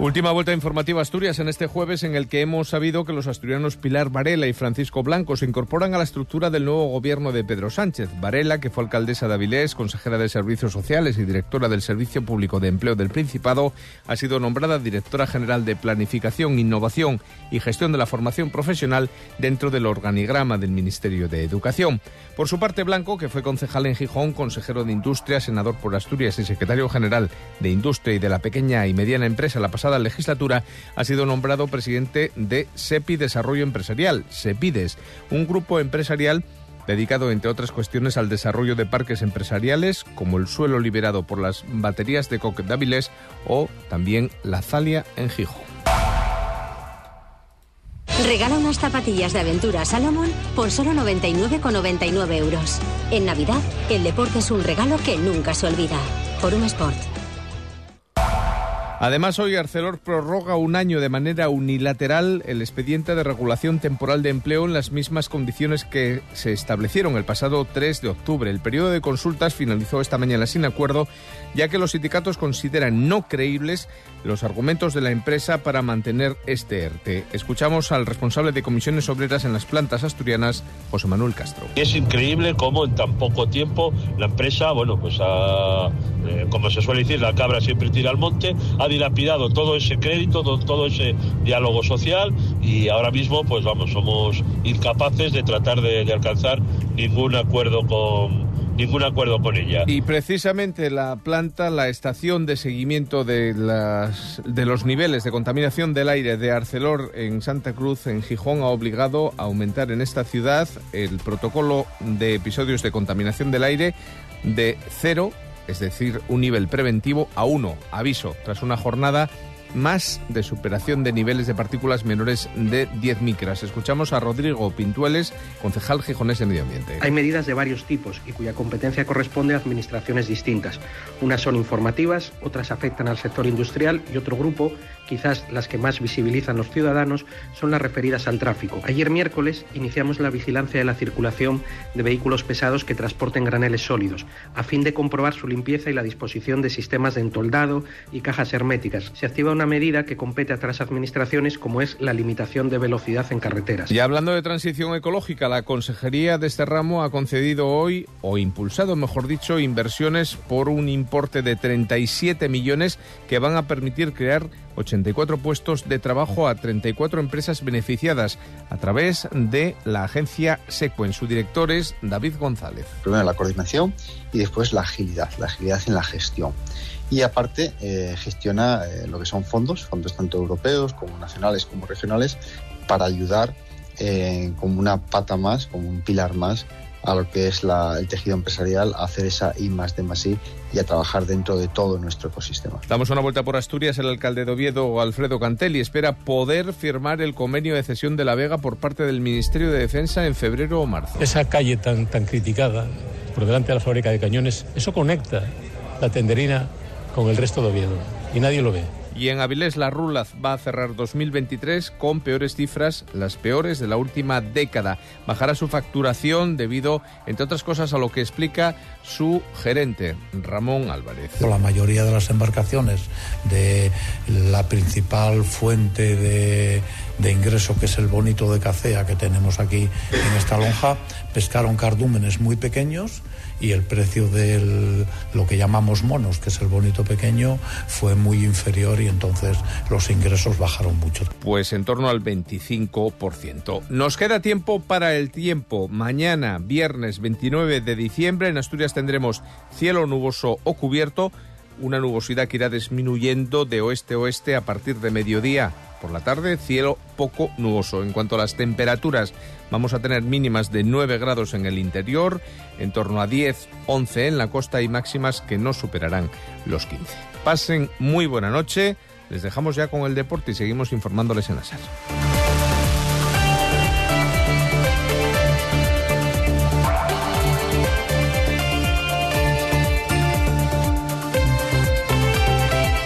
Última vuelta informativa Asturias en este jueves en el que hemos sabido que los asturianos Pilar Varela y Francisco Blanco se incorporan a la estructura del nuevo gobierno de Pedro Sánchez. Varela, que fue alcaldesa de Avilés, consejera de Servicios Sociales y directora del Servicio Público de Empleo del Principado, ha sido nombrada directora general de Planificación, Innovación y Gestión de la Formación Profesional dentro del organigrama del Ministerio de Educación. Por su parte, Blanco, que fue concejal en Gijón, consejero de Industria, senador por Asturias y secretario general de Industria y de la Pequeña y Mediana Empresa la pasada legislatura, ha sido nombrado presidente de SEPI Desarrollo Empresarial, SEPIDES, un grupo empresarial dedicado, entre otras cuestiones, al desarrollo de parques empresariales, como el suelo liberado por las baterías de Coque Dáviles o también la Zalia en Gijón. Regala unas zapatillas de aventura Salomon por solo 99,99 euros. En Navidad, el deporte es un regalo que nunca se olvida. Por un Sport. Además, hoy Arcelor prorroga un año de manera unilateral el expediente de regulación temporal de empleo en las mismas condiciones que se establecieron el pasado 3 de octubre. El periodo de consultas finalizó esta mañana sin acuerdo, ya que los sindicatos consideran no creíbles los argumentos de la empresa para mantener este ERTE. Escuchamos al responsable de comisiones obreras en las plantas asturianas, José Manuel Castro. Es increíble cómo en tan poco tiempo la empresa, bueno, pues ha, eh, como se suele decir, la cabra siempre tira al monte, ha dilapidado todo ese crédito, todo, ese diálogo social y ahora mismo, pues vamos, somos incapaces de tratar de, alcanzar ningún acuerdo con ningún acuerdo con ella. Y precisamente la planta, la estación de seguimiento de, de los niveles de contaminación del aire de Arcelor en Santa Cruz, en Gijón, ha obligado a aumentar en esta ciudad el protocolo de episodios de contaminación del aire de cero, es decir, un nivel preventivo, a uno. Aviso, tras una jornada más de superación de niveles de partículas menores de 10 micras. Escuchamos a Rodrigo Pintueles, concejal gijonés de Medio Ambiente. Hay medidas de varios tipos y cuya competencia corresponde a administraciones distintas. Unas son informativas, otras afectan al sector industrial y otro grupo, quizás las que más visibilizan los ciudadanos, son las referidas al tráfico. Ayer miércoles iniciamos la vigilancia de la circulación de vehículos pesados que transporten graneles sólidos, a fin de comprobar su limpieza y la disposición de sistemas de entoldado y cajas herméticas. Se activa una medida que compete a otras administraciones como es la limitación de velocidad en carreteras. Y hablando de transición ecológica, la Consejería de este ramo ha concedido hoy, o impulsado mejor dicho, inversiones por un importe de 37 millones que van a permitir crear 84 puestos de trabajo a 34 empresas beneficiadas a través de la agencia Sequen. Su director es David González. Primero la coordinación y después la agilidad, la agilidad en la gestión y aparte eh, gestiona eh, lo que son fondos, fondos tanto europeos como nacionales como regionales, para ayudar eh, como una pata más, como un pilar más a lo que es la, el tejido empresarial, a hacer esa I más D más I y a trabajar dentro de todo nuestro ecosistema. Damos una vuelta por Asturias. El alcalde de Oviedo, Alfredo Cantelli, espera poder firmar el convenio de cesión de la Vega por parte del Ministerio de Defensa en febrero o marzo. Esa calle tan, tan criticada por delante de la fábrica de cañones, eso conecta la tenderina con el resto de Oviedo y nadie lo ve. Y en Avilés la Rulaz va a cerrar 2023 con peores cifras, las peores de la última década. Bajará su facturación debido, entre otras cosas, a lo que explica su gerente, Ramón Álvarez. La mayoría de las embarcaciones de la principal fuente de, de ingreso, que es el bonito de Cacea que tenemos aquí en esta lonja, pescaron cardúmenes muy pequeños y el precio de lo que llamamos monos, que es el bonito pequeño, fue muy inferior entonces los ingresos bajaron mucho. Pues en torno al 25%. Nos queda tiempo para el tiempo. Mañana, viernes 29 de diciembre, en Asturias tendremos cielo nuboso o cubierto, una nubosidad que irá disminuyendo de oeste a oeste a partir de mediodía. Por la tarde, cielo poco nuboso. En cuanto a las temperaturas, vamos a tener mínimas de 9 grados en el interior, en torno a 10, 11 en la costa y máximas que no superarán los 15. Pasen muy buena noche. Les dejamos ya con el deporte y seguimos informándoles en la sala.